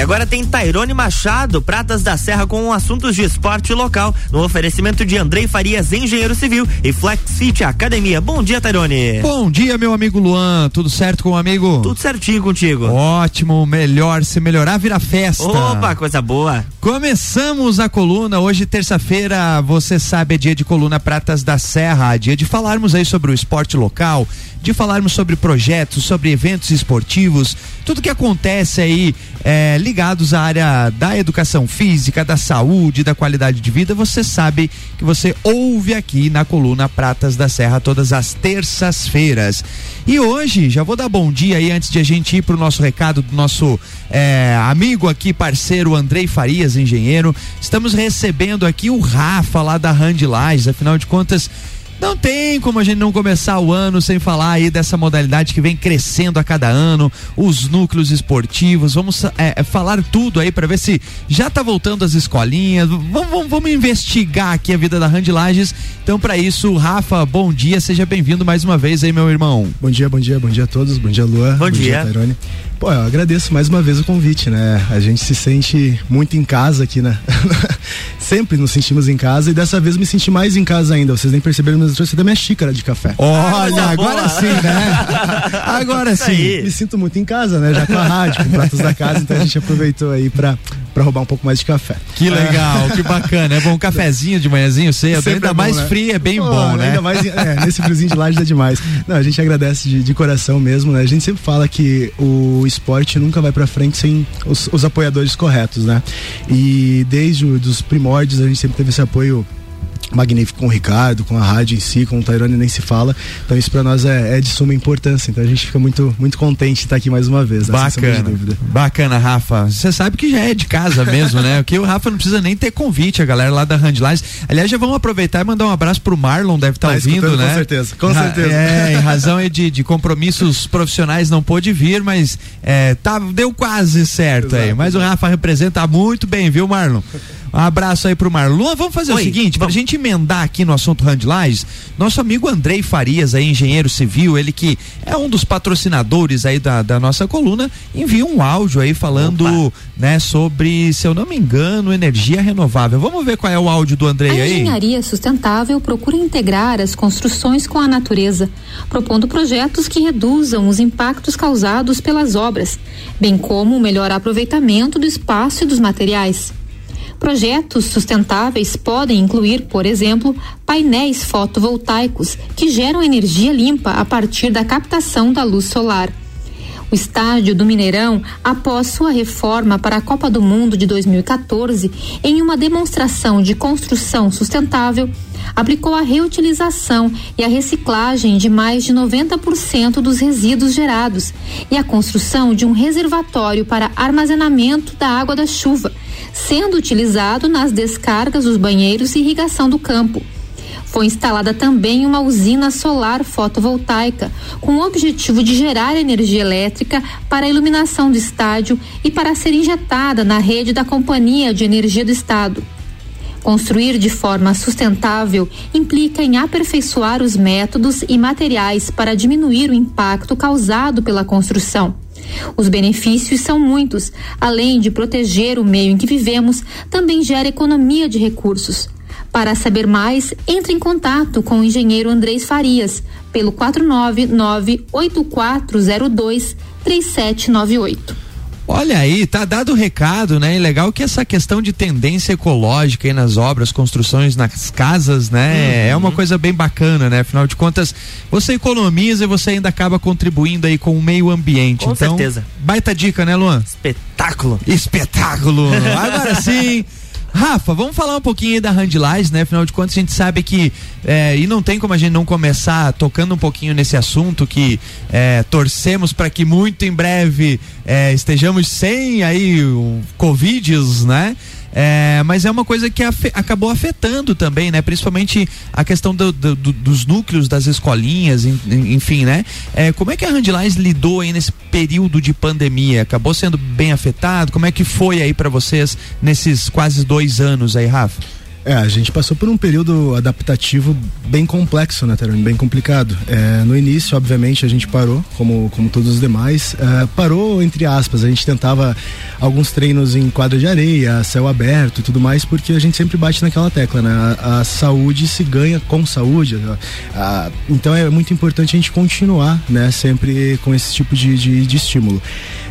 E agora tem Tairone Machado, Pratas da Serra com assuntos de esporte local, no oferecimento de Andrei Farias, engenheiro civil e Flex Fit Academia. Bom dia, Tairone. Bom dia, meu amigo Luan. Tudo certo com o amigo? Tudo certinho contigo. Ótimo, melhor. Se melhorar, vira festa. Opa, coisa boa. Começamos a coluna. Hoje, terça-feira, você sabe, é dia de coluna Pratas da Serra. Dia de falarmos aí sobre o esporte local, de falarmos sobre projetos, sobre eventos esportivos, tudo que acontece aí é, ligados à área da educação física, da saúde, da qualidade de vida, você sabe que você ouve aqui na coluna Pratas da Serra todas as terças-feiras. E hoje, já vou dar bom dia aí antes de a gente ir para o nosso recado do nosso é, amigo aqui, parceiro Andrei Farias, engenheiro. Estamos recebendo aqui o Rafa lá da Handlages, afinal de contas não tem como a gente não começar o ano sem falar aí dessa modalidade que vem crescendo a cada ano, os núcleos esportivos. Vamos é, é falar tudo aí para ver se já tá voltando as escolinhas. Vamos, vamos, vamos investigar aqui a vida da Randilages. Então, para isso, Rafa, bom dia, seja bem-vindo mais uma vez aí, meu irmão. Bom dia, bom dia, bom dia a todos. Bom dia, Lua. Bom, bom dia, dia Pô, eu agradeço mais uma vez o convite, né? A gente se sente muito em casa aqui, né? Sempre nos sentimos em casa e dessa vez me senti mais em casa ainda. Vocês nem perceberam, mas eu trouxe da minha xícara de café. Olha, ah, agora sim, né? Agora sim. Me sinto muito em casa, né? Já com a rádio, com pratos da casa, então a gente aproveitou aí pra, pra roubar um pouco mais de café. Que legal, que bacana. É bom um cafezinho de manhãzinho cedo, Sempre ainda é bom, mais né? frio é bem Pô, bom, né? Ainda mais, é, nesse friozinho de laje é demais. Não, a gente agradece de, de coração mesmo, né? A gente sempre fala que o esporte nunca vai para frente sem os, os, apoiadores corretos, né? E desde os primórdios a gente sempre teve esse apoio magnífico com o Ricardo, com a rádio em si, com o Tairone nem se fala. Então isso para nós é, é, de suma importância. Então a gente fica muito muito contente de estar aqui mais uma vez. Né? Bacana. Bacana, Rafa. Você sabe que já é de casa mesmo, né? Que o Rafa não precisa nem ter convite, a galera lá da Handlines. Aliás, já vamos aproveitar e mandar um abraço pro Marlon, deve estar tá, tá ouvindo, né? Com certeza, com certeza. É, em razão de, de compromissos profissionais não pôde vir, mas é, tá, deu quase certo Exato. aí. Mas o Rafa representa muito bem, viu, Marlon? Um abraço aí pro Marlon. Vamos fazer Oi, o seguinte, vamos. pra gente emendar aqui no assunto Handlines, nosso amigo Andrei Farias, aí, engenheiro civil, ele que é um dos patrocinadores aí da, da nossa coluna, envia um áudio aí falando, Opa. né, sobre, se eu não me engano, energia renovável. Vamos ver qual é o áudio do Andrei aí? A engenharia sustentável procura integrar as construções com a natureza, propondo projetos que reduzam os impactos causados pelas obras, bem como o melhor aproveitamento do espaço e dos materiais. Projetos sustentáveis podem incluir, por exemplo, painéis fotovoltaicos que geram energia limpa a partir da captação da luz solar. O estádio do Mineirão, após sua reforma para a Copa do Mundo de 2014, em uma demonstração de construção sustentável, aplicou a reutilização e a reciclagem de mais de 90% dos resíduos gerados e a construção de um reservatório para armazenamento da água da chuva, sendo utilizado nas descargas dos banheiros e irrigação do campo. Foi instalada também uma usina solar fotovoltaica, com o objetivo de gerar energia elétrica para a iluminação do estádio e para ser injetada na rede da Companhia de Energia do Estado. Construir de forma sustentável implica em aperfeiçoar os métodos e materiais para diminuir o impacto causado pela construção. Os benefícios são muitos. Além de proteger o meio em que vivemos, também gera economia de recursos. Para saber mais, entre em contato com o engenheiro Andrés Farias pelo 499 8402 3798. Olha aí, tá dado o recado, né? E legal que essa questão de tendência ecológica aí nas obras, construções, nas casas, né? Uhum. É uma coisa bem bacana, né? Afinal de contas, você economiza e você ainda acaba contribuindo aí com o meio ambiente. Com então, certeza. Baita dica, né, Luan? Espetáculo. Espetáculo. Agora sim. Rafa, vamos falar um pouquinho aí da Handlais, né? Afinal de contas, a gente sabe que. É, e não tem como a gente não começar tocando um pouquinho nesse assunto que é, torcemos para que muito em breve é, estejamos sem aí o Covid, né? É, mas é uma coisa que acabou afetando também, né? Principalmente a questão do, do, do, dos núcleos das escolinhas, enfim, né? É, como é que a Handlines lidou aí nesse período de pandemia? Acabou sendo bem afetado? Como é que foi aí para vocês nesses quase dois anos aí, Rafa? É, a gente passou por um período adaptativo bem complexo, né, Terone? Bem complicado. É, no início, obviamente, a gente parou, como, como todos os demais. É, parou, entre aspas, a gente tentava alguns treinos em quadra de areia, céu aberto e tudo mais, porque a gente sempre bate naquela tecla, né? A, a saúde se ganha com saúde. A, a, então é muito importante a gente continuar, né, sempre com esse tipo de, de, de estímulo.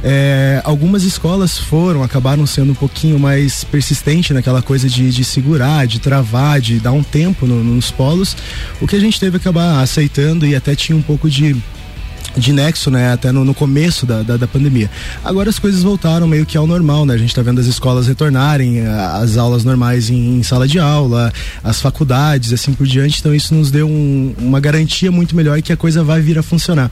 É, algumas escolas foram, acabaram sendo um pouquinho mais persistente naquela coisa de, de segurar, de travar, de dar um tempo no, nos polos, o que a gente teve que acabar aceitando e até tinha um pouco de de nexo, né, até no, no começo da, da, da, pandemia. Agora as coisas voltaram meio que ao normal, né? A gente está vendo as escolas retornarem, as aulas normais em, em, sala de aula, as faculdades, assim por diante. Então isso nos deu um, uma garantia muito melhor que a coisa vai vir a funcionar.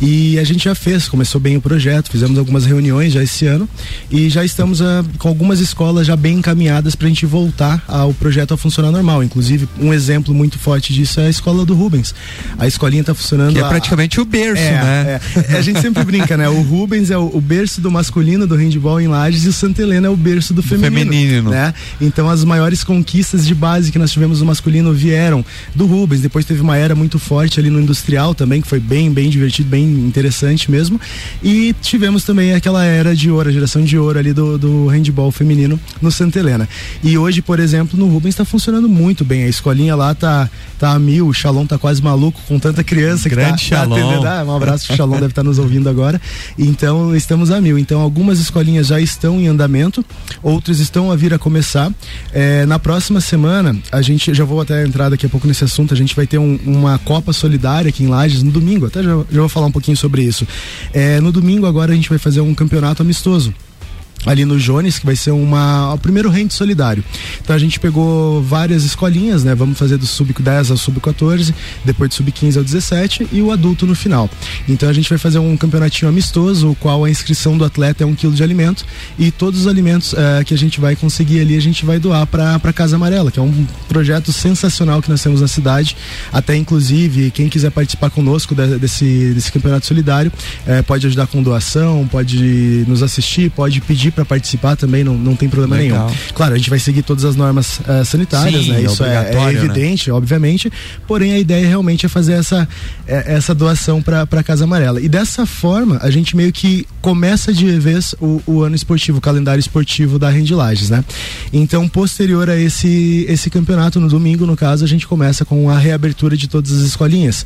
E a gente já fez, começou bem o projeto, fizemos algumas reuniões já esse ano e já estamos a, ah, com algumas escolas já bem encaminhadas para a gente voltar ao projeto a funcionar normal. Inclusive um exemplo muito forte disso é a escola do Rubens. A escolinha está funcionando. Que é praticamente a... o berço. É, né? É, é, a gente sempre brinca, né? O Rubens é o, o, berço do masculino do handball em Lages e o Santa Helena é o berço do feminino, feminino. Né? Então as maiores conquistas de base que nós tivemos no masculino vieram do Rubens. Depois teve uma era muito forte ali no industrial também, que foi bem, bem divertido, bem interessante mesmo. E tivemos também aquela era de ouro, a geração de ouro ali do, do handball feminino no Santa Helena. E hoje, por exemplo, no Rubens está funcionando muito bem. A escolinha lá tá, tá a mil, o Shalom tá quase maluco com tanta criança Grande que tá, tá atendendo. Ah, um abraço, o Shalom deve estar nos ouvindo agora. Então, estamos a mil. Então, algumas escolinhas já estão em andamento, outras estão a vir a começar. É, na próxima semana, a gente, já vou até entrar daqui a pouco nesse assunto, a gente vai ter um, uma Copa Solidária aqui em Lages no domingo, até já, já vou falar um pouquinho sobre isso. É, no domingo agora a gente vai fazer um campeonato amistoso ali no Jones, que vai ser uma, o primeiro rente solidário. Então a gente pegou várias escolinhas, né? Vamos fazer do sub 10 ao sub 14, depois do sub 15 ao 17 e o adulto no final. Então a gente vai fazer um campeonatinho amistoso, o qual a inscrição do atleta é um quilo de alimento e todos os alimentos uh, que a gente vai conseguir ali a gente vai doar para Casa Amarela, que é um projeto sensacional que nós temos na cidade. Até inclusive quem quiser participar conosco de, desse desse campeonato solidário uh, pode ajudar com doação, pode nos assistir, pode pedir para participar também, não, não tem problema Legal. nenhum. Claro, a gente vai seguir todas as normas uh, sanitárias, Sim, né? Isso é, é, é evidente, né? obviamente. Porém, a ideia realmente é fazer essa, é, essa doação para a Casa Amarela. E dessa forma, a gente meio que começa de vez o, o ano esportivo, o calendário esportivo da Rendilages, né? Então, posterior a esse, esse campeonato, no domingo, no caso, a gente começa com a reabertura de todas as escolinhas.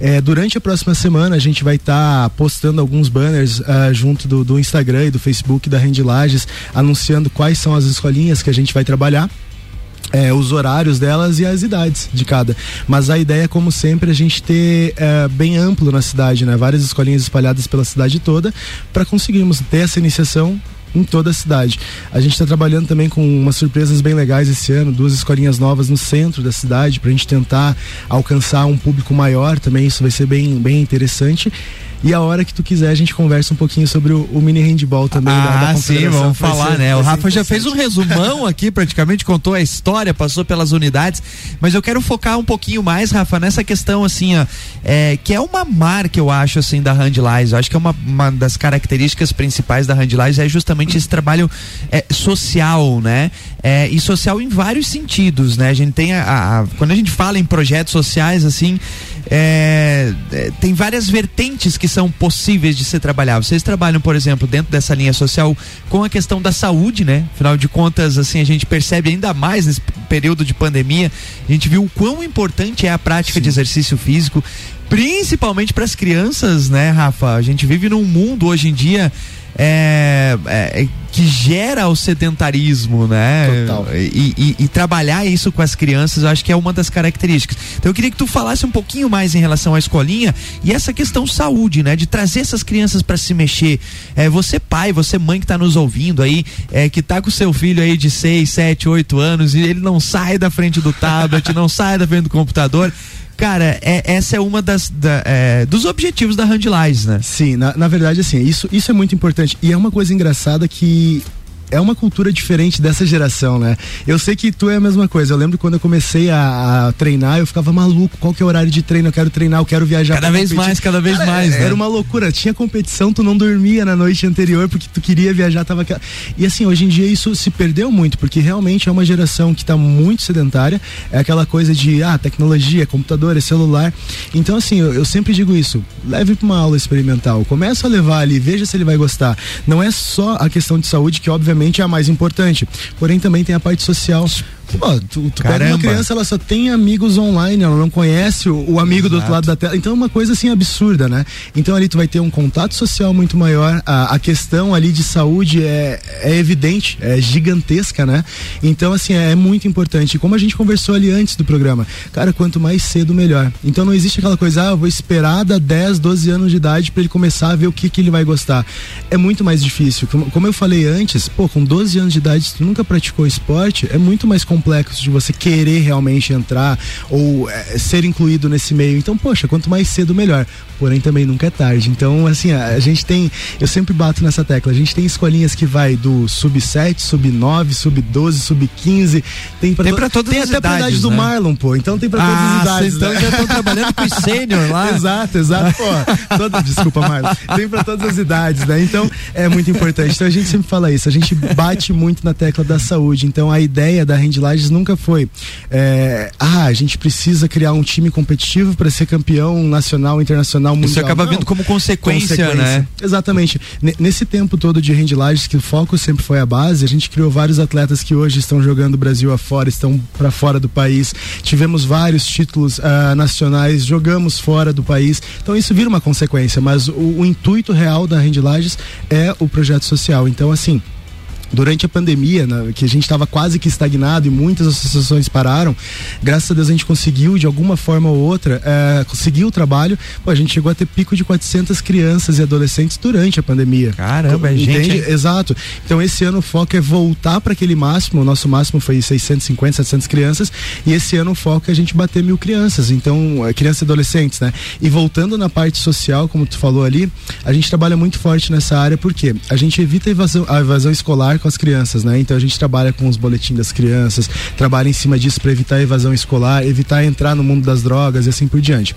É, durante a próxima semana, a gente vai estar tá postando alguns banners uh, junto do, do Instagram e do Facebook da Rendilages Lages, anunciando quais são as escolinhas que a gente vai trabalhar. É, os horários delas e as idades de cada. Mas a ideia, como sempre, é a gente ter é, bem amplo na cidade, né? Várias escolinhas espalhadas pela cidade toda, para conseguirmos ter essa iniciação em toda a cidade. A gente está trabalhando também com umas surpresas bem legais esse ano, duas escolinhas novas no centro da cidade, para a gente tentar alcançar um público maior também, isso vai ser bem, bem interessante. E a hora que tu quiser, a gente conversa um pouquinho sobre o, o mini handball também. Ah, da, da sim, vamos falar, ser, né? O Rafa já fez um resumão aqui, praticamente contou a história, passou pelas unidades, mas eu quero focar um pouquinho mais, Rafa, nessa questão, assim, ó, é, que é uma marca, eu acho, assim, da Handlies. Eu acho que é uma, uma das características principais da Handlies é justamente esse trabalho é, social, né? É, e social em vários sentidos, né? A gente tem a, a quando a gente fala em projetos sociais, assim, é, é, tem várias vertentes que são possíveis de ser trabalhadas. Vocês trabalham, por exemplo, dentro dessa linha social com a questão da saúde, né? Afinal de contas, assim, a gente percebe ainda mais nesse período de pandemia, a gente viu o quão importante é a prática Sim. de exercício físico, principalmente para as crianças, né, Rafa? A gente vive num mundo hoje em dia é, é, que gera o sedentarismo, né? Total. E, e, e, trabalhar isso com as crianças, eu acho que é uma das características. Então eu queria que tu falasse um pouquinho mais em relação à escolinha e essa questão saúde, né? De trazer essas crianças para se mexer. É, você pai, você mãe que está nos ouvindo aí, é, que tá com seu filho aí de 6, 7, 8 anos e ele não sai da frente do tablet, não sai da frente do computador cara, é, essa é uma das da, é, dos objetivos da Handlines, né? Sim, na, na verdade, assim, isso, isso é muito importante. E é uma coisa engraçada que é uma cultura diferente dessa geração, né? Eu sei que tu é a mesma coisa. Eu lembro quando eu comecei a, a treinar, eu ficava maluco. Qual que é o horário de treino? Eu quero treinar, eu quero viajar. Cada vez competir. mais, cada vez Cara, mais. Era né? uma loucura. Tinha competição, tu não dormia na noite anterior porque tu queria viajar, tava. E assim, hoje em dia isso se perdeu muito, porque realmente é uma geração que está muito sedentária. É aquela coisa de ah, tecnologia, computador, é celular. Então, assim, eu, eu sempre digo isso: leve para uma aula experimental. Começa a levar ali, veja se ele vai gostar. Não é só a questão de saúde, que obviamente é a mais importante, porém também tem a parte social. Pô, tu, tu pega uma criança, ela só tem amigos online, ela não conhece o, o amigo Exato. do outro lado da tela. Então é uma coisa assim absurda, né? Então ali tu vai ter um contato social muito maior. A, a questão ali de saúde é, é evidente, é gigantesca, né? Então, assim, é, é muito importante. Como a gente conversou ali antes do programa, cara, quanto mais cedo, melhor. Então não existe aquela coisa, ah, eu vou esperar da 10, 12 anos de idade para ele começar a ver o que, que ele vai gostar. É muito mais difícil. Como, como eu falei antes, pô, com 12 anos de idade, se tu nunca praticou esporte, é muito mais complexo de você querer realmente entrar ou é, ser incluído nesse meio. Então, poxa, quanto mais cedo, melhor. Porém, também nunca é tarde. Então, assim, a, a gente tem. Eu sempre bato nessa tecla. A gente tem escolinhas que vai do sub 7, sub 9, sub 12, sub 15. Tem pra, tem pra todas tem as até idades, pra idade né? do Marlon, pô. Então tem pra todas ah, as idades. Então né? já estão trabalhando com os sênior lá. exato, exato. Pô, toda, desculpa, Marlon. Tem pra todas as idades, né? Então é muito importante. Então a gente sempre fala isso. A gente bate muito na tecla da saúde. Então a ideia da Rendlages nunca nunca foi, é, ah, a gente precisa criar um time competitivo para ser campeão nacional, internacional, mundial. Isso acaba vindo como consequência, consequência, né? Exatamente. N nesse tempo todo de Rendlages, que o foco sempre foi a base, a gente criou vários atletas que hoje estão jogando o Brasil afora, estão para fora do país. Tivemos vários títulos uh, nacionais, jogamos fora do país. Então isso vira uma consequência, mas o, o intuito real da Rendlages é o projeto social. Então, assim, durante a pandemia, né, que a gente estava quase que estagnado e muitas associações pararam, graças a Deus a gente conseguiu de alguma forma ou outra é, conseguir o trabalho. Pô, a gente chegou a ter pico de 400 crianças e adolescentes durante a pandemia. Caramba, é gente. Exato. Então esse ano o foco é voltar para aquele máximo. O nosso máximo foi 650, 700 crianças e esse ano o foco é a gente bater mil crianças. Então é, crianças e adolescentes, né? E voltando na parte social, como tu falou ali, a gente trabalha muito forte nessa área porque a gente evita a evasão, a evasão escolar com as crianças, né? Então a gente trabalha com os boletins das crianças, trabalha em cima disso para evitar a evasão escolar, evitar entrar no mundo das drogas e assim por diante.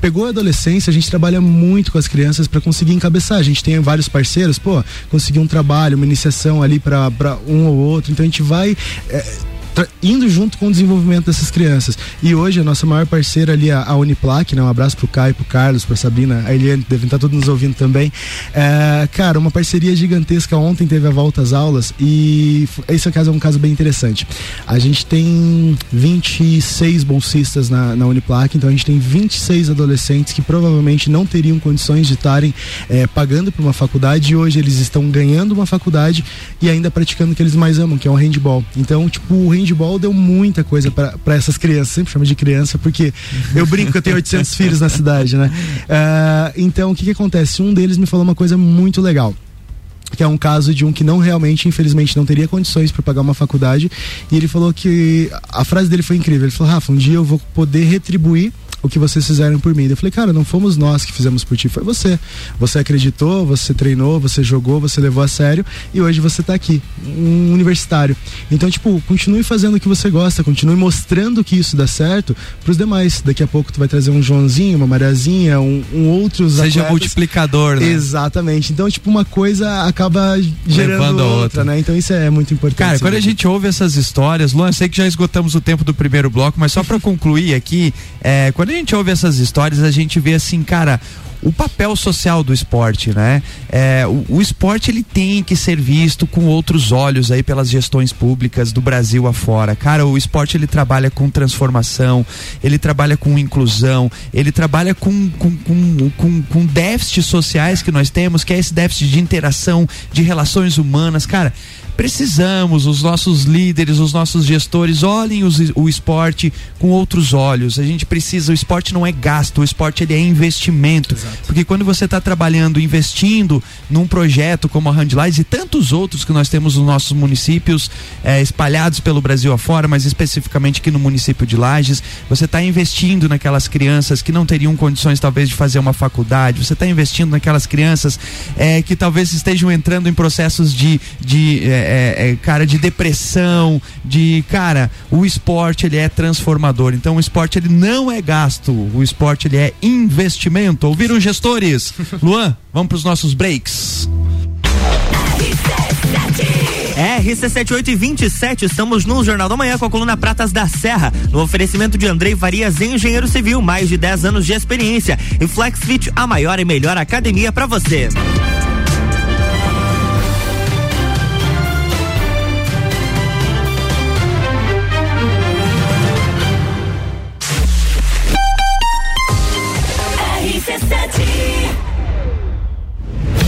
Pegou a adolescência, a gente trabalha muito com as crianças para conseguir encabeçar. A gente tem vários parceiros, pô, conseguir um trabalho, uma iniciação ali para um ou outro. Então a gente vai é, indo junto com o desenvolvimento dessas crianças. E hoje a nossa maior parceira ali, a, a Uniplac, né? Um abraço pro Caio, pro Carlos, pra Sabrina, a Eliane, devem estar todos nos ouvindo também. É, cara, uma parceria gigantesca. Ontem teve a volta às aulas e esse caso é um caso bem interessante. A gente tem 26 bolsistas na, na Uniplac, então a gente tem 26 adolescentes que provavelmente não teriam condições de estarem é, pagando por uma faculdade e hoje eles estão ganhando uma faculdade e ainda praticando o que eles mais amam, que é o handball. Então, tipo, o handball handball deu muita coisa para essas crianças. Sempre chamo de criança porque eu brinco que eu tenho 800 filhos na cidade, né? Uh, então, o que, que acontece? Um deles me falou uma coisa muito legal que é um caso de um que não realmente, infelizmente, não teria condições para pagar uma faculdade. E ele falou que a frase dele foi incrível. Ele falou: Rafa, um dia eu vou poder retribuir o que vocês fizeram por mim. Eu falei, cara, não fomos nós que fizemos por ti, foi você. Você acreditou, você treinou, você jogou, você levou a sério e hoje você está aqui, um universitário. Então, tipo, continue fazendo o que você gosta, continue mostrando que isso dá certo para os demais. Daqui a pouco tu vai trazer um Joãozinho, uma Mariazinha, um, um outros Seja atletas. multiplicador, né? Exatamente. Então, tipo, uma coisa acaba gerando outra, outra, né? Então isso é muito importante. Cara, quando a gente ouve essas histórias, Luan, sei que já esgotamos o tempo do primeiro bloco, mas só para concluir aqui, é, quando a gente ouve essas histórias, a gente vê assim, cara, o papel social do esporte, né? É, o, o, esporte ele tem que ser visto com outros olhos aí pelas gestões públicas do Brasil afora. Cara, o esporte ele trabalha com transformação, ele trabalha com inclusão, ele trabalha com, com, com, com, com déficits sociais que nós temos, que é esse déficit de interação, de relações humanas. Cara, precisamos, os nossos líderes, os nossos gestores, olhem os, o esporte com outros olhos. A gente precisa, o esporte não é gasto, o esporte ele é investimento. Exato. Porque quando você está trabalhando, investindo num projeto como a Handlines e tantos outros que nós temos nos nossos municípios, é, espalhados pelo Brasil afora, mas especificamente aqui no município de Lages, você está investindo naquelas crianças que não teriam condições talvez de fazer uma faculdade, você está investindo naquelas crianças é, que talvez estejam entrando em processos de, de é, é, é, cara, de depressão, de, cara, o esporte ele é transformador. Então o esporte ele não é gasto, o esporte ele é investimento. Ouviram gestores? Luan, vamos para os nossos breaks. RC7827, estamos no Jornal da Manhã com a coluna Pratas da Serra, no oferecimento de Andrei Varias, engenheiro civil, mais de 10 anos de experiência. E FlexFit, a maior e melhor academia para você.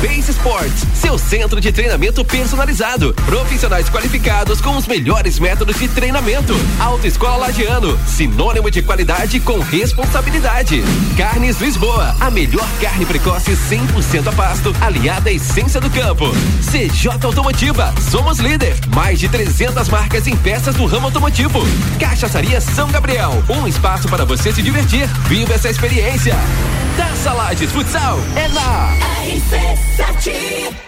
Base Sports, seu centro de treinamento personalizado. Profissionais qualificados com os melhores métodos de treinamento. Autoescola Lagiano, sinônimo de qualidade com responsabilidade. Carnes Lisboa, a melhor carne precoce 100% a pasto, aliada à essência do campo. CJ Automotiva, somos líder. Mais de 300 marcas em peças do ramo automotivo. Cachaçaria São Gabriel, um espaço para você se divertir. Viva essa experiência. Taça Lages Futsal é na RC7.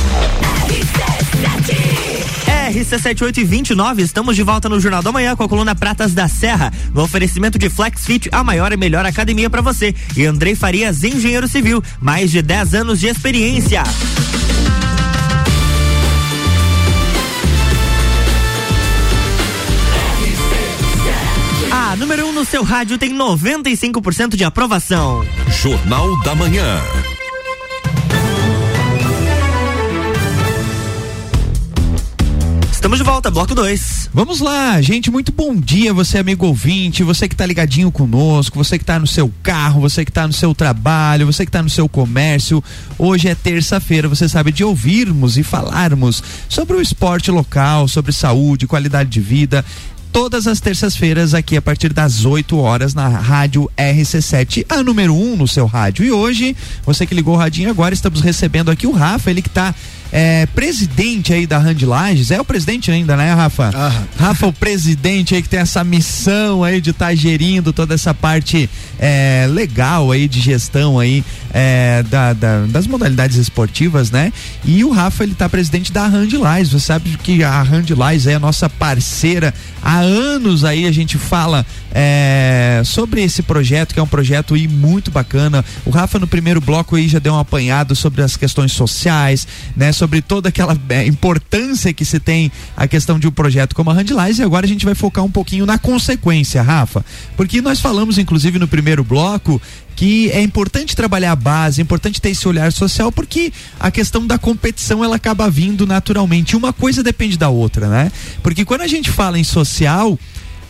RC7829, estamos de volta no Jornal da Manhã com a coluna Pratas da Serra, no oferecimento de FlexFit, a maior e melhor academia para você. E Andrei Farias, engenheiro civil, mais de 10 anos de experiência. A número 1 um no seu rádio tem 95% de aprovação. Jornal da Manhã. Estamos de volta, bloco 2. Vamos lá, gente, muito bom dia, você amigo ouvinte, você que está ligadinho conosco, você que está no seu carro, você que está no seu trabalho, você que está no seu comércio. Hoje é terça-feira, você sabe de ouvirmos e falarmos sobre o esporte local, sobre saúde, qualidade de vida todas as terças-feiras aqui a partir das 8 horas na rádio RC7, a número 1 um no seu rádio. E hoje, você que ligou o radinho agora, estamos recebendo aqui o Rafa, ele que está é, presidente aí da Rand Lages, é o presidente ainda, né, Rafa? Ah. Rafa, o presidente aí que tem essa missão aí de estar tá gerindo toda essa parte é, legal aí de gestão aí é, da, da, das modalidades esportivas, né? E o Rafa, ele tá presidente da Rand Lages, você sabe que a Rand Lages é a nossa parceira, há anos aí a gente fala é, sobre esse projeto, que é um projeto aí muito bacana. O Rafa no primeiro bloco aí já deu um apanhado sobre as questões sociais, né? sobre toda aquela é, importância que se tem a questão de um projeto como a Handlize e agora a gente vai focar um pouquinho na consequência, Rafa, porque nós falamos inclusive no primeiro bloco que é importante trabalhar a base, é importante ter esse olhar social, porque a questão da competição ela acaba vindo naturalmente. Uma coisa depende da outra, né? Porque quando a gente fala em social,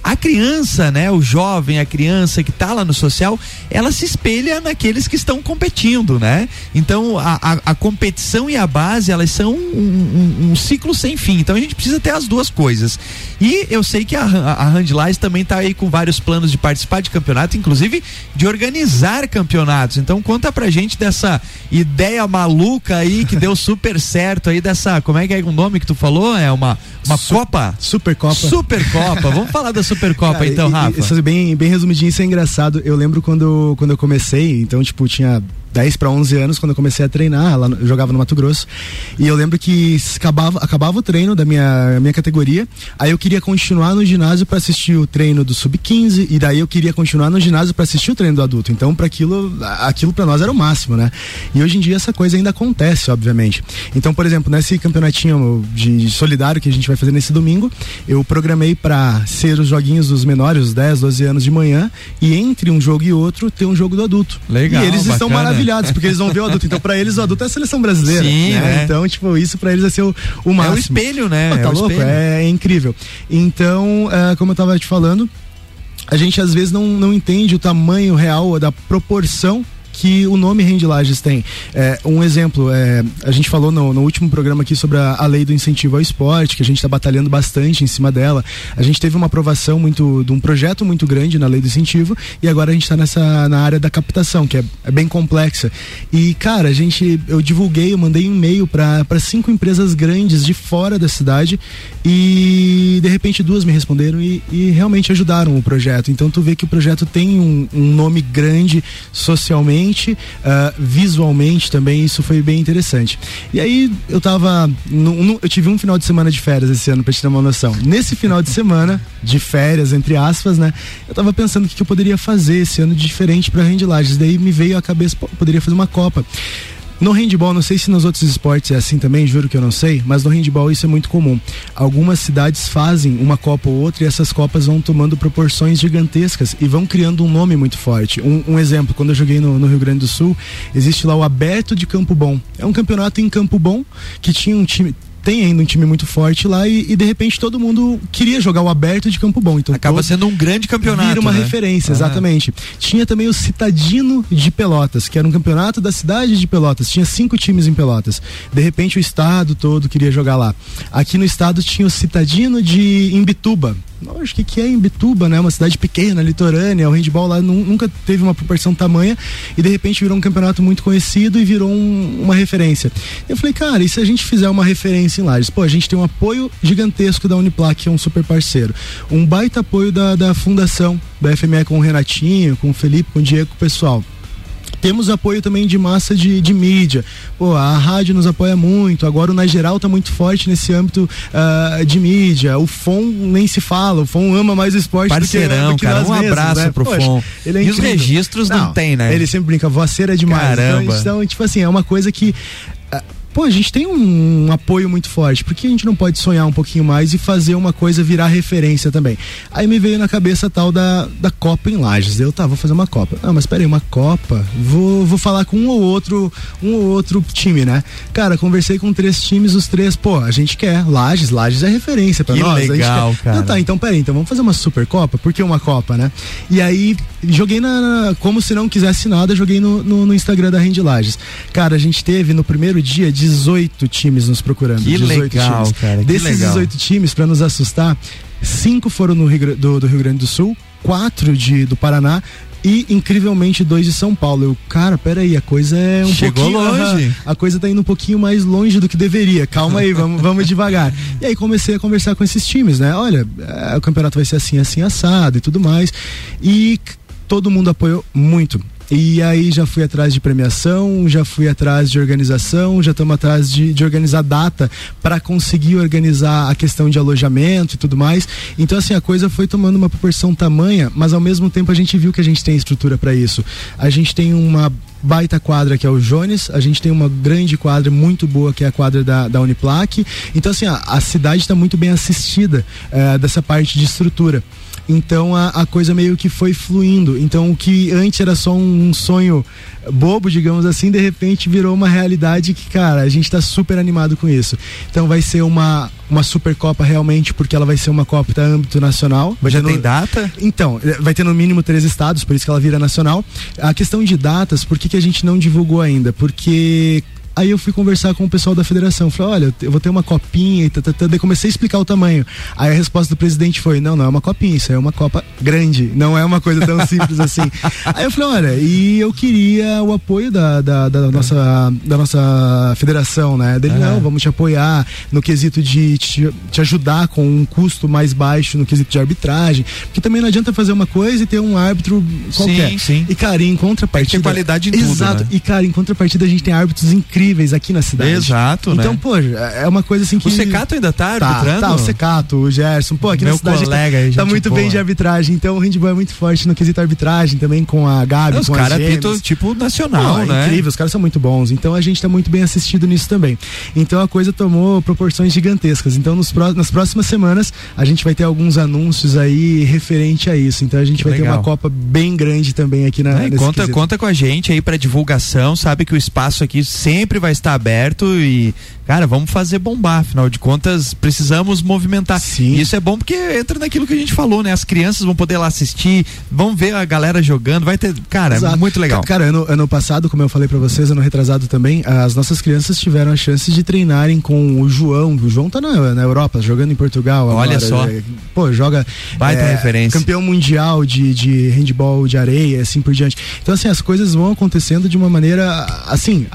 a criança, né, o jovem, a criança que está lá no social, ela se espelha naqueles que estão competindo, né? Então a, a, a competição e a base elas são um, um, um, ciclo sem fim. Então a gente precisa ter as duas coisas. E eu sei que a, a Handlais também está aí com vários planos de participar de campeonato, inclusive de organizar campeonatos. Então conta pra gente dessa ideia maluca aí que deu super certo aí dessa, como é que é o nome que tu falou? É uma uma Su Copa? Supercopa. Supercopa. Vamos falar da Supercopa Cara, então, e- Rafa. Isso bem, bem resumidinho, isso é engraçado. Eu lembro quando, quando eu comecei, então, tipo, tinha 10 para 11 anos quando eu comecei a treinar, lá eu jogava no Mato Grosso. E eu lembro que acabava, acabava o treino da minha, minha categoria, aí eu queria continuar no ginásio para assistir o treino do sub-15 e daí eu queria continuar no ginásio para assistir o treino do adulto. Então, para aquilo, aquilo para nós era o máximo, né? E hoje em dia essa coisa ainda acontece, obviamente. Então, por exemplo, nesse campeonatinho de solidário que a gente vai fazer nesse domingo, eu programei para ser os joguinhos dos menores, os 10, 12 anos de manhã, e entre um jogo e outro tem um jogo do adulto. Legal, E eles estão bacana. maravilhados, porque eles vão ver o adulto. Então, pra eles, o adulto é a seleção brasileira. Sim, né? né? Então, tipo, isso pra eles vai ser o, o É máximo. o espelho, né? Pô, tá é louco? É, é incrível. Então, é, como eu tava te falando, a gente às vezes não, não entende o tamanho real da proporção que o nome Rende Lages tem. É, um exemplo, é, a gente falou no, no último programa aqui sobre a, a lei do incentivo ao esporte, que a gente está batalhando bastante em cima dela. A gente teve uma aprovação muito de um projeto muito grande na lei do incentivo e agora a gente está nessa na área da captação, que é, é bem complexa. E cara, a gente eu divulguei, eu mandei um e-mail para cinco empresas grandes de fora da cidade e de repente duas me responderam e, e realmente ajudaram o projeto. Então tu vê que o projeto tem um, um nome grande socialmente, ah, visualmente também, isso foi bem interessante. E aí eu tava. no- no- eu tive um final de semana de férias esse ano, pra te ter uma noção. Nesse final de semana, de férias, entre aspas, né? Eu tava pensando o que, que eu poderia fazer esse ano de diferente pra Lages. Daí me veio à cabeça, pô, eu poderia fazer uma Copa. No handball, não sei se nos outros esportes é assim também, juro que eu não sei, mas no handball isso é muito comum. Algumas cidades fazem uma Copa ou outra e essas Copas vão tomando proporções gigantescas e vão criando um nome muito forte. Um, um exemplo, quando eu joguei no, no Rio Grande do Sul, existe lá o Aberto de Campo Bom. É um campeonato em Campo Bom que tinha um time. Tem ainda um time muito forte lá e, e, de repente todo mundo queria jogar o aberto de Campo Bom. Então Acaba sendo um grande campeonato. Vira uma né? referência, Ah. exatamente. Tinha também o Citadino de Pelotas, que era um campeonato da cidade de Pelotas. Tinha cinco times em Pelotas. De repente o estado todo queria jogar lá. Aqui no estado tinha o Citadino de Imbituba. Acho que que é Imbituba, né? Uma cidade pequena, litorânea. O handball lá nu- nunca teve uma proporção tamanha e de repente virou um campeonato muito conhecido e virou um- uma referência. Eu falei, cara, e se a gente fizer uma referência em Lages? Pô, a gente tem um apoio gigantesco da Uniplac, que é um super parceiro. Um baita apoio da, da fundação, da FME com o Renatinho, com o Felipe, com o Diego, com o pessoal. Temos apoio também de massa de, de mídia. Pô, a rádio nos apoia muito. Agora o Na Geral tá muito forte nesse âmbito ah, de mídia. O FON nem se fala. O FON ama mais o esporte Parceirão, do que, do que cara. Um abraço né? pro Poxa, FON. é E os registros não tem, né? Ele sempre brinca, voceira é demais. Caramba. Então, então, tipo assim, é uma coisa que. Pô, a gente tem um, um apoio muito forte. Por que a gente não pode sonhar um pouquinho mais e fazer uma coisa virar referência também? Aí me veio na cabeça a tal da, da Copa em Lages. Eu, tá, vou fazer uma Copa. Ah, mas peraí, uma Copa? Vou, vou falar com um ou outro, um ou outro time, né? Cara, conversei com três times, os três, pô, a gente quer. Lages, Lages é referência pra Que nós. a gente legal, quer. cara. Não, tá, então peraí, então vamos fazer uma Supercopa? Por que uma Copa, né? E aí, joguei na. como se não quisesse nada, joguei no, no, no Instagram da Rende Lages. Cara, a gente teve no primeiro dia 18 times nos procurando. Que 18 legal, times. cara, que Desses legal. 18 times, pra nos assustar, cinco foram no Rio, do, do Rio Grande do Sul, quatro de, do Paraná. E incrivelmente dois de São Paulo. Eu, cara, peraí, a coisa é um Chegou pouquinho. longe. a coisa tá indo um pouquinho mais longe do que deveria. Calma aí, vamos, vamos devagar. E aí comecei a conversar com esses times, né? Olha, eh, o campeonato vai ser assim, assim, assado e tudo mais. E todo mundo apoiou muito. E aí já fui atrás de premiação, já fui atrás de organização, já estamos atrás de, de organizar data para conseguir organizar a questão de alojamento e tudo mais. Então assim a coisa foi tomando uma proporção tamanha, mas ao mesmo tempo a gente viu que a gente tem estrutura para isso. A gente tem uma baita quadra que é o Jones, a gente tem uma grande quadra muito boa que é a quadra da, da Uniplac. Então assim a, a cidade está muito bem assistida eh, dessa parte de estrutura. Então a, a coisa meio que foi fluindo. Então o que antes era só um, um sonho bobo, digamos assim, de repente virou uma realidade que, cara, a gente tá super animado com isso. Então vai ser uma, uma Supercopa realmente, porque ela vai ser uma Copa a âmbito nacional. Vai Já tem data? então, vai ter no mínimo três estados, por isso que ela vira nacional. A questão de datas, por que, que a gente não divulgou ainda? Porque Aí eu fui conversar com o pessoal da federação. Falei, olha, eu vou ter uma copinha e tá, tá, tá. Daí comecei a explicar o tamanho. Aí a resposta do presidente foi: não, não é uma copinha, isso é uma copa grande. Não é uma coisa tão simples assim. Aí eu falei, olha, e eu queria o apoio da, da, da nossa, da nossa federação, né? Dele, não, vamos te apoiar no quesito de te, te ajudar com um custo mais baixo no quesito de arbitragem. Porque também não adianta fazer uma coisa e ter um árbitro qualquer. sim. E, cara, em contrapartida. Tem qualidade em tudo, Exato. né? E, cara, em contrapartida, a gente tem árbitros incríveis incríveis aqui na cidade. Exato, então, né? pô, é uma coisa assim que. O Secato ainda tá arbitrando? Tá, tá, o Secato, o Gerson, pô, aqui Meu na cidade colega tá, aí, tá gente muito boa. bem de arbitragem. Então o handball é muito forte no quesito arbitragem também com a Gabi, Os com caras apitam tipo nacional, Não, é né? incrível, os caras são muito bons. Então a gente tá muito bem assistido nisso também. Então a coisa tomou proporções gigantescas. Então nos pró- nas próximas semanas a gente vai ter alguns anúncios aí referente a isso. Então a gente Que vai ter legal. uma Copa bem grande também aqui na Né? nesse Conta, quesito. conta com a gente aí pra divulgação, sabe que o espaço aqui sempre vai estar aberto e, cara, vamos fazer bombar, afinal de contas, precisamos movimentar. Sim. E isso é bom porque entra naquilo que a gente falou, né? As crianças vão poder lá assistir, vão ver a galera jogando, vai ter, cara, é Exato. muito legal. Ca- Cara, ano, ano passado, como eu falei pra vocês, ano retrasado também, as nossas crianças tiveram a chance de treinarem com o João. O João tá na, na Europa, jogando em Portugal. Olha agora. só. É, Pô, joga. Baita referência. Campeão mundial de, de handball de areia, assim por diante. Então, assim, as coisas vão acontecendo de uma maneira, assim,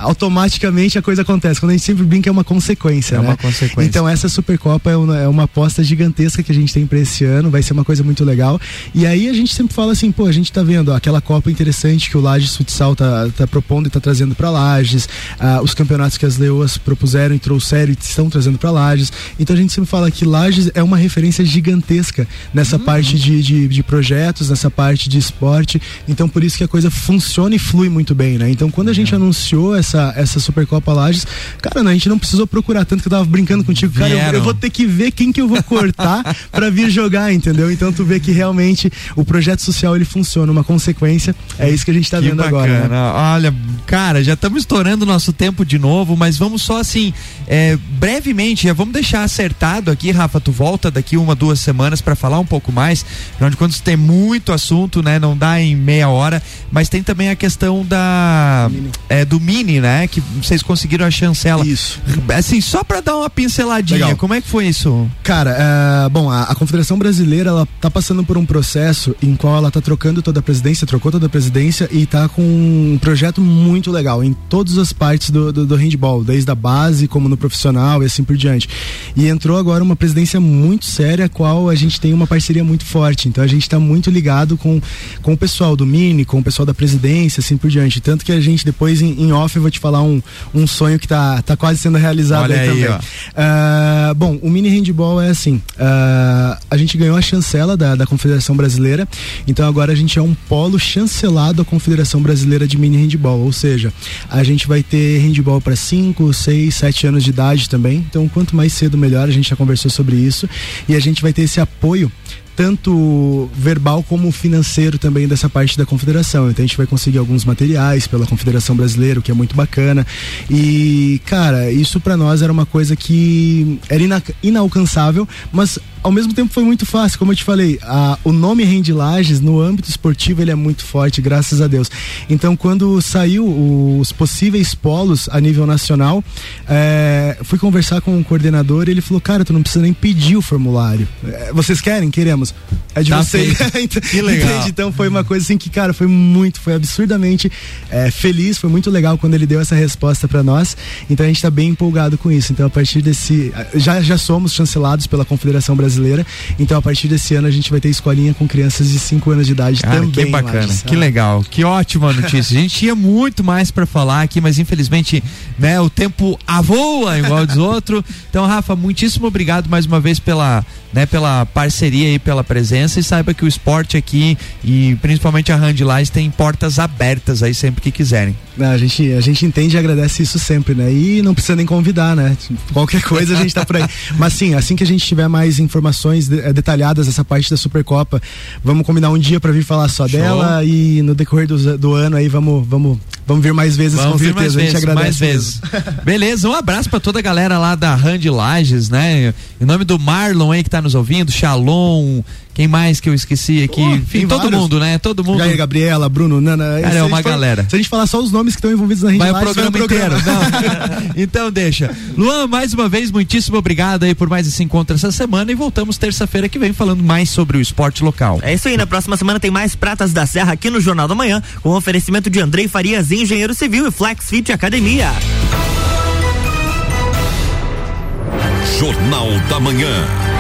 automaticamente a coisa acontece. Quando a gente sempre brinca, é uma consequência, É né? uma consequência. Então, essa Supercopa é uma, é uma aposta gigantesca que a gente tem pra esse ano, vai ser uma coisa muito legal. E aí a gente sempre fala assim, pô, a gente tá vendo ó, aquela Copa interessante que o Lages Futsal tá, tá propondo e tá trazendo pra Lages, ah, os campeonatos que as Leoas propuseram e trouxeram e estão trazendo pra Lages. Então a gente sempre fala que Lages é uma referência gigantesca nessa parte de, de, de projetos, nessa parte de esporte. Então por isso que a coisa funciona e flui muito bem, né? Então quando a gente anunciou essa, essa Supercopa Lages, cara, não, a gente não precisou procurar tanto que eu tava brincando contigo, cara, eu, eu vou ter que ver quem que eu vou cortar pra vir jogar, entendeu? Então tu vê que realmente o projeto social ele funciona, uma consequência, é isso que a gente tá Que vendo bacana. agora. Né? Olha, cara, já estamos estourando o nosso tempo de novo, mas vamos só assim, é, brevemente, já vamos deixar acertado aqui, Rafa, tu volta daqui uma, duas semanas para falar um pouco mais, afinal de contas tem muito assunto, né, não dá em meia hora, mas tem também a questão da, Mini. é, do Mini, né, que vocês conseguiram a chancela. Isso. Assim, só para dar uma pinceladinha, Legal. como é que foi isso? Cara, é, bom, a, a Confederação Brasileira ela tá passando por um processo em qual ela tá trocando toda a presidência, trocou toda a presidência e tá com um projeto muito legal em todas as partes do, do, do handball, desde a base como no profissional e assim por diante. E entrou agora uma presidência muito séria, a qual a gente tem uma parceria muito forte. Então a gente tá muito ligado com, com o pessoal do Mini, com o pessoal da presidência, assim por diante. Tanto que a gente depois em, em off eu vou te falar um, um sonho que tá, tá quase sendo realizado Olha aí, também. ó. Ah, bom, o mini handball é assim: ah, a gente ganhou a chancela da, da Confederação Brasileira, então agora a gente é um polo chancelado à Confederação Brasileira de Mini Handball, ou seja, a gente vai ter handball para 5, 6, 7 anos de idade também. Então, quanto mais cedo, melhor. A gente já conversou sobre isso e a gente vai ter esse apoio tanto verbal como financeiro também dessa parte da confederação. Então a gente vai conseguir alguns materiais pela Confederação Brasileira, o que é muito bacana. E, cara, isso para nós era uma coisa que era ina inalcançável, mas ao mesmo tempo foi muito fácil, como eu te falei, a, o nome Rende Lages no âmbito esportivo ele é muito forte, graças a Deus. Então quando saiu os possíveis polos a nível nacional, é, fui conversar com o coordenador e ele falou, cara, tu não precisa nem pedir o formulário. É, vocês querem? Queremos. É de Tá vocês. feito. Que legal. Entende? Então foi uma coisa assim que, cara, foi muito, foi absurdamente é, feliz, foi muito legal quando ele deu essa resposta para nós. Então a gente tá bem empolgado com isso. Então a partir desse. Já, já somos chancelados pela Confederação Brasileira. Então a partir desse ano a gente vai ter escolinha com crianças de 5 anos de idade Cara, também. que bacana, Lages. que Ah, legal, que ótima notícia. A gente tinha muito mais para falar aqui, mas infelizmente, né, o tempo avoa igual diz outro. Então, Rafa, muitíssimo obrigado mais uma vez pela, né, pela parceria e pela presença e saiba que o esporte aqui e principalmente a Handlais tem portas abertas aí sempre que quiserem. Não, a, gente, a gente entende e agradece isso sempre, né? E não precisa nem convidar, né? Qualquer coisa a gente tá por aí. Mas sim, assim que a gente tiver mais informações de- eh, detalhadas dessa parte da Supercopa, vamos combinar um dia para vir falar só Show. dela e no decorrer do, do ano aí vamos, vamos, vamos vir mais vezes Vamos com certeza. mais a gente vezes, agradece. mais vezes. Beleza, um abraço pra toda a galera lá da Hand Lages, né? Em nome do Marlon aí que tá nos ouvindo, Shalom, quem mais que eu esqueci aqui? Oh, Enfim, todo vários. mundo, né? Todo mundo. Jair, Gabriela, Bruno, Nana. Cara, se é a gente uma for- galera. Se a gente falar só os nomes que estão envolvidos na Vai o Rede programa inteiro. Então deixa. Luan, mais uma vez, muitíssimo obrigado aí por mais esse encontro essa semana e voltamos terça-feira que vem falando mais sobre o esporte local. É isso aí, na próxima semana tem mais Pratas da Serra aqui no Jornal da Manhã, com oferecimento de Andrei Farias, engenheiro civil e Flex Fit Academia. Jornal da Manhã.